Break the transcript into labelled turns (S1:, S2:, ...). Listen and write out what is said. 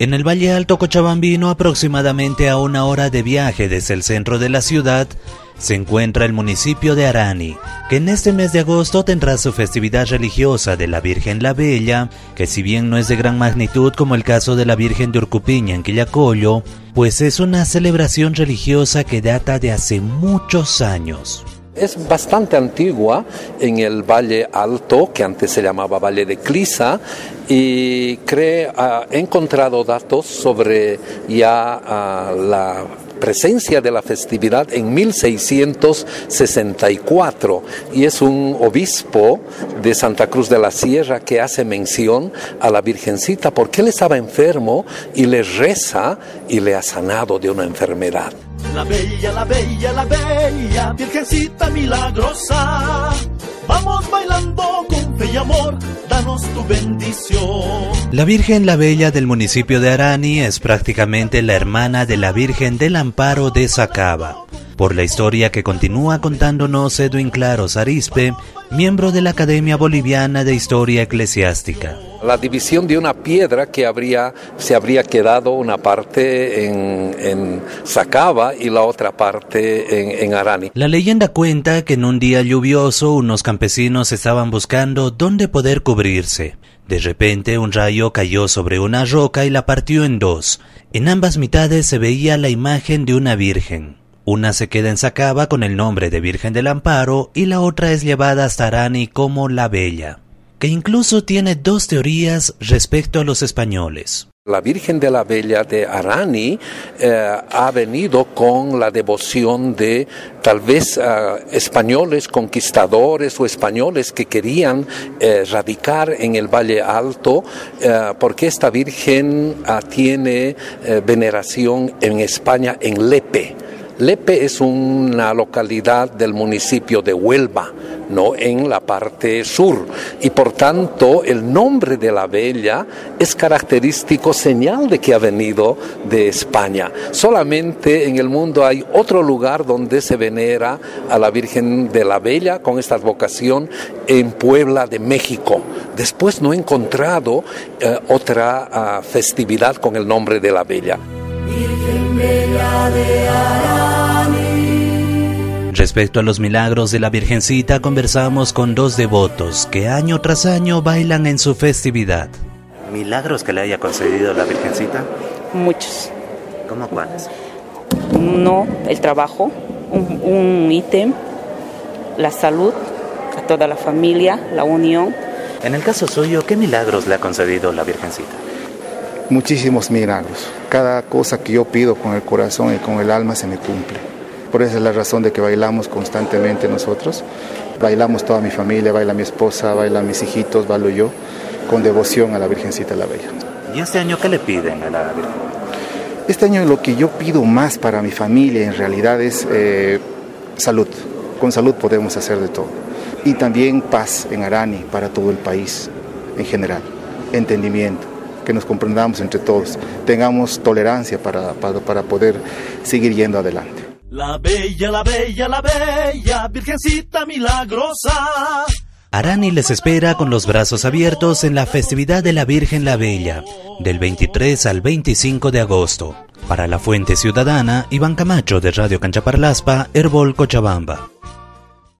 S1: En el Valle Alto Cochabambino, aproximadamente a una hora de viaje desde el centro de la ciudad, se encuentra el municipio de Arani, que en este mes de agosto tendrá su festividad religiosa de la Virgen la Bella, que si bien no es de gran magnitud como el caso de la Virgen de Urcupiña en Quillacollo, pues es una celebración religiosa que data de hace muchos años.
S2: Es bastante antigua en el Valle Alto, que antes se llamaba Valle de Clisa, y cree, ha encontrado datos sobre ya ah, la presencia de la festividad en 1664 y es un obispo de Santa Cruz de la Sierra que hace mención a la Virgencita porque él estaba enfermo y le reza y le ha sanado de una enfermedad.
S3: La bella, la bella, la bella, Virgencita milagrosa, vamos bailando con fe y amor, danos tu bendición.
S1: La Virgen la Bella del municipio de Arani es prácticamente la hermana de la Virgen del Amparo de Sacaba. Por la historia que continúa contándonos Edwin Claros Arispe, miembro de la Academia Boliviana de Historia Eclesiástica
S2: la división de una piedra que habría, se habría quedado una parte en, en Sacaba y la otra parte en, en, Arani.
S1: La leyenda cuenta que en un día lluvioso unos campesinos estaban buscando dónde poder cubrirse. De repente un rayo cayó sobre una roca y la partió en dos. En ambas mitades se veía la imagen de una virgen. Una se queda en Sacaba con el nombre de Virgen del Amparo y la otra es llevada hasta Arani como la Bella que incluso tiene dos teorías respecto a los españoles.
S2: La Virgen de la Bella de Arani eh, ha venido con la devoción de tal vez eh, españoles conquistadores o españoles que querían eh, radicar en el Valle Alto, porque esta Virgen ah, tiene veneración en España en Lepe. Lepe es una localidad del municipio de Huelva, no en la parte sur, y por tanto el nombre de la Bella es característico señal de que ha venido de España. Solamente en el mundo hay otro lugar donde se venera a la Virgen de la Bella con esta vocación en Puebla de México. Después no he encontrado eh, otra ah, festividad con el nombre de la Bella.
S1: Respecto a los milagros de la Virgencita, conversamos con dos devotos que año tras año bailan en su festividad.
S4: ¿Milagros que le haya concedido la Virgencita?
S5: Muchos.
S4: ¿Cómo cuáles?
S5: No, el trabajo, un, un ítem, la salud, a toda la familia, la unión.
S4: En el caso suyo, ¿qué milagros le ha concedido la Virgencita?
S6: Muchísimos milagros. Cada cosa que yo pido con el corazón y con el alma se me cumple. Por esa es la razón de que bailamos constantemente nosotros. Bailamos toda mi familia, baila mi esposa, baila mis hijitos, bailo yo, con devoción a la Virgencita la Bella.
S4: ¿Y este año qué le piden a la Virgen?
S6: Este año lo que yo pido más para mi familia en realidad es eh, salud. Con salud podemos hacer de todo. Y también paz en Arani para todo el país en general. Entendimiento que nos comprendamos entre todos, tengamos tolerancia para, para, para poder seguir yendo adelante.
S3: La bella, la bella, la bella, Virgencita milagrosa.
S1: Arani les espera con los brazos abiertos en la festividad de la Virgen la Bella, del 23 al 25 de agosto. Para la Fuente Ciudadana, Iván Camacho de Radio Canchaparlaspa, Herbol Cochabamba.